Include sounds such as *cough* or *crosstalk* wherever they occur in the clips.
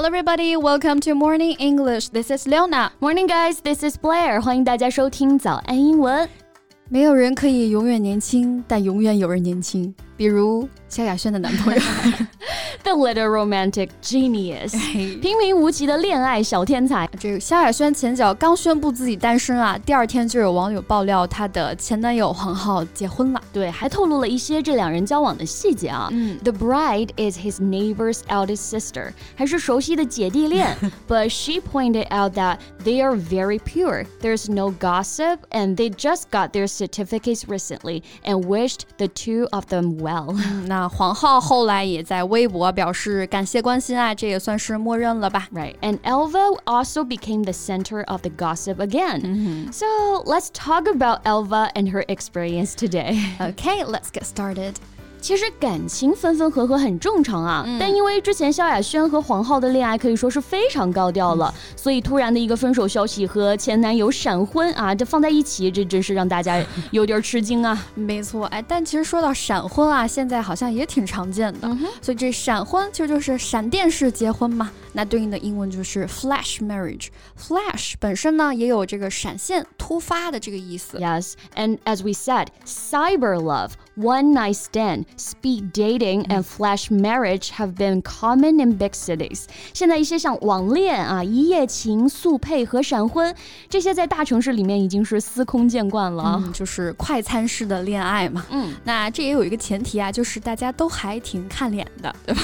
Hello, everybody. Welcome to Morning English. This is Leona. Morning, guys. This is Blair. 欢迎大家收听早安英文。没有人可以永远年轻，但永远有人年轻。比如萧亚轩的男朋友。a little romantic genius，平民无奇的恋爱小天才。这个萧亚轩前脚刚宣布自己单身啊，第二天就有网友爆料她的前男友黄皓结婚了。对，还透露了一些这两人交往的细节啊。嗯，The bride is his neighbor's eldest sister，还是熟悉的姐弟恋。But *laughs* she pointed out that they are very pure. There's no gossip, and they just got their certificates recently and wished the two of them well. *laughs* 表示感谢关心啊，这也算是默认了吧。Right, and Elva also became the center of the gossip again. Mm-hmm. So let's talk about Elva and her experience today. Okay, let's get started. 其实感情分分合合很正常啊，但因为之前萧亚轩和黄浩的恋爱可以说是非常高调了，所以突然的一个分手消息和前男友闪婚啊，这放在一起，这真是让大家有点吃惊啊。*laughs* 没错，哎，但其实说到闪婚啊，现在好像也挺常见的，所以这闪婚其实就是闪电式结婚嘛。那对应的英文就是 flash marriage。flash 本身呢也有这个闪现、突发的这个意思。Yes, and as we said, cyber love, one night stand. speed dating and flash marriage have been common in big cities。现在一些像网恋啊、一夜情、速配和闪婚，这些在大城市里面已经是司空见惯了，嗯、就是快餐式的恋爱嘛。嗯，那这也有一个前提啊，就是大家都还挺看脸的，对吧？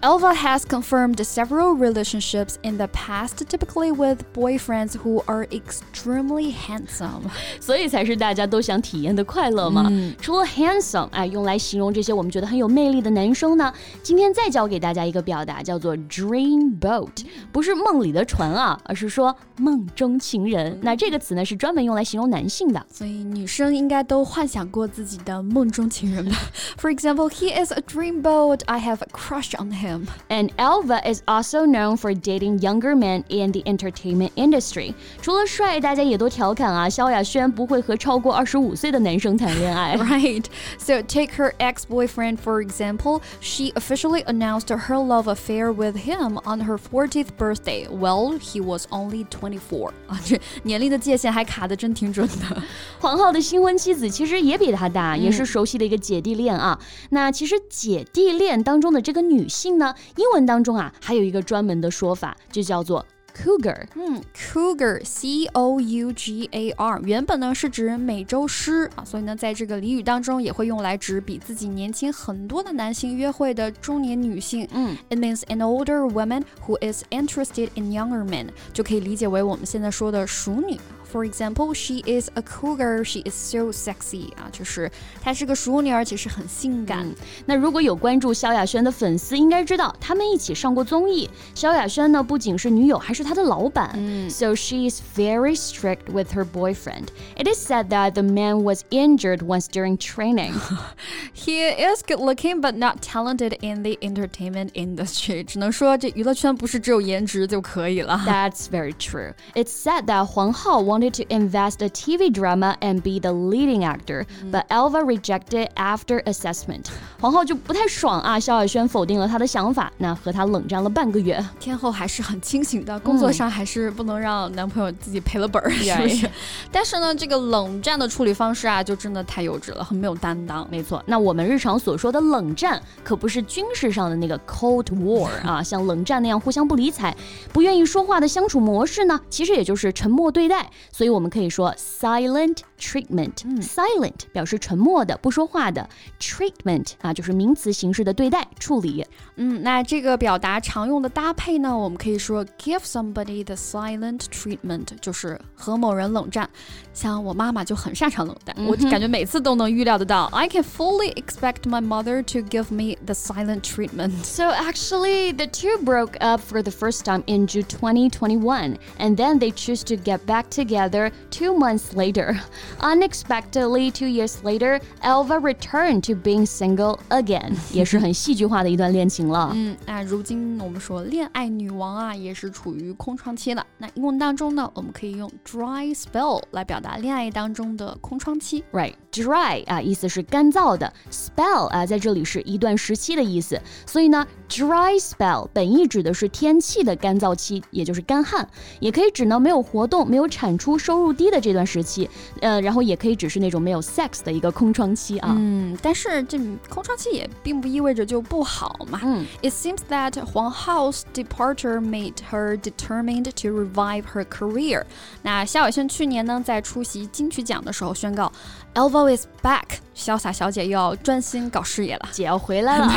*laughs* Elva *laughs* has confirmed several relationships in the past, typically with boyfriends who are extremely handsome。*laughs* 所以才是大家都想体验的快乐嘛。嗯、除了 handsome，哎，用来形容。这些我们觉得很有魅力的男生呢，今天再教给大家一个表达，叫做 dream boat，不是梦里的船啊，而是说梦中情人。那这个词呢，是专门用来形容男性的，所以女生应该都幻想过自己的梦中情人吧。For *laughs* example, he is a dream boat. I have a crush on him. And Elva is also known for dating younger men in the entertainment industry. 除了帅，大家也都调侃啊，萧亚轩不会和超过二十五岁的男生谈恋爱。Right. *laughs* So take her ex ex-boyfriend, for example, she officially announced her love affair with him on her 40th birthday. Well, he was only 24. *laughs* 啊，这年龄的界限还卡的真挺准的。黄浩的新婚妻子其实也比他大，也是熟悉的一个姐弟恋啊。那其实姐弟恋当中的这个女性呢，英文当中啊还有一个 *laughs* 专门的说法，就叫做。Cougar，嗯，Cougar，C O U G A R，原本呢是指美洲狮啊，所以呢，在这个俚语当中也会用来指比自己年轻很多的男性约会的中年女性。嗯，It means an older woman who is interested in younger men，就可以理解为我们现在说的熟女。For example, she is a cougar. She is so sexy 啊，就是她是个熟女，而且是很性感。嗯、那如果有关注萧亚轩的粉丝，应该知道他们一起上过综艺。萧亚轩呢，不仅是女友，还是 他的老板。嗯、so she is very strict with her boyfriend. It is said that the man was injured once during training. *laughs* he is good looking, but not talented in the entertainment industry. 只能说这娱乐圈不是只有颜值就可以了。That's very true. It's said that 黄浩 wanted to invest a TV drama and be the leading actor, but Elva rejected after assessment. 皇后就不太爽啊，萧亚轩否定了他的想法，那和他冷战了半个月。天后还是很清醒的， 工作上还是不能让男朋友自己赔了本儿，*laughs* 是不是？但是呢，这个冷战的处理方式啊，就真的太幼稚了，很没有担当。没错，那我们日常所说的冷战，可不是军事上的那个 Cold War 啊，*laughs* 像冷战那样互相不理睬、不愿意说话的相处模式呢，其实也就是沉默对待。所以我们可以说 silent treatment。silent 表示沉默的、不说话的，treatment 啊就是名词形式的对待、处理。嗯，那这个表达常用的搭配呢，我们可以说 give somebody the silent treatment，就是和某人冷战。像我妈妈就很擅长冷战，我感觉每次都能预料得到。I can fully expect my mother to give me the silent treatment. So actually, the two broke up for the first time in June 2021, and then they choose to get back together together two months later. *laughs* Unexpectedly, two years later, Elva returned to being single again. *laughs* 也是很戏剧化的一段恋情了。嗯，那如今我们说恋爱女王啊，也是处于 空窗期了。那英文当中呢，我们可以用 dry spell 来表达恋爱当中的空窗期。Right, dry 啊，意思是干燥的；spell 啊，在这里是一段时期的意思。所以呢，dry spell 本意指的是天气的干燥期，也就是干旱，也可以指呢没有活动、没有产出、收入低的这段时期。呃，然后也可以指是那种没有 sex 的一个空窗期啊。嗯，但是这空窗期也并不意味着就不好嘛。嗯，It seems that Huang Hao's departure made her determined to revive her career。那萧亚轩去年呢，在出席金曲奖的时候宣告，Elva is back，潇洒小姐又要专心搞事业了，姐要回来了。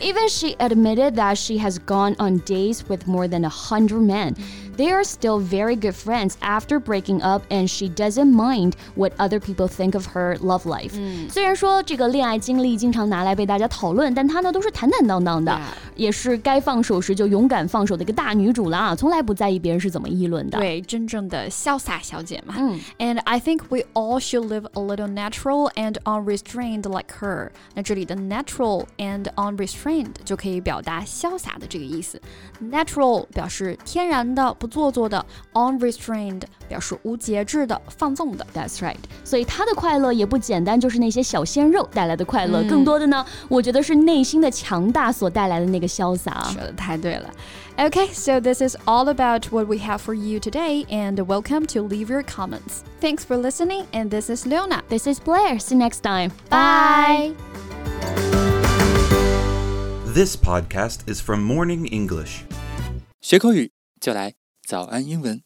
Even *laughs* she admitted that she has gone on dates with more than a hundred men. They are still very good friends after breaking up, and she doesn't mind what other people think of her love life. 虽然说这个恋爱经历经常拿来被大家讨论，但她呢都是坦坦荡荡的 Yeah. 也是该放手时就勇敢放手的一个大女主了啊，从来不在意别人是怎么议论的。对，真正的潇洒小姐嘛。嗯 And I think we all should live a little natural and unrestrained like her。那这里的 natural and unrestrained 就可以表达潇洒的这个意思。Natural 表示天然的、不做作的；unrestrained 表示无节制的、放纵的。That's right，所以她的快乐也不简单，就是那些小鲜肉带来的快乐，嗯更多的呢，我觉得是内心的强大所带来的那个潇洒。说的太对了。Okay, so this is all about what we have for you today, and welcome to leave your comments. Thanks for listening, and this is Leona. This is Blair. See you next time. Bye. This podcast is from Morning English. 学口语就来早安英文。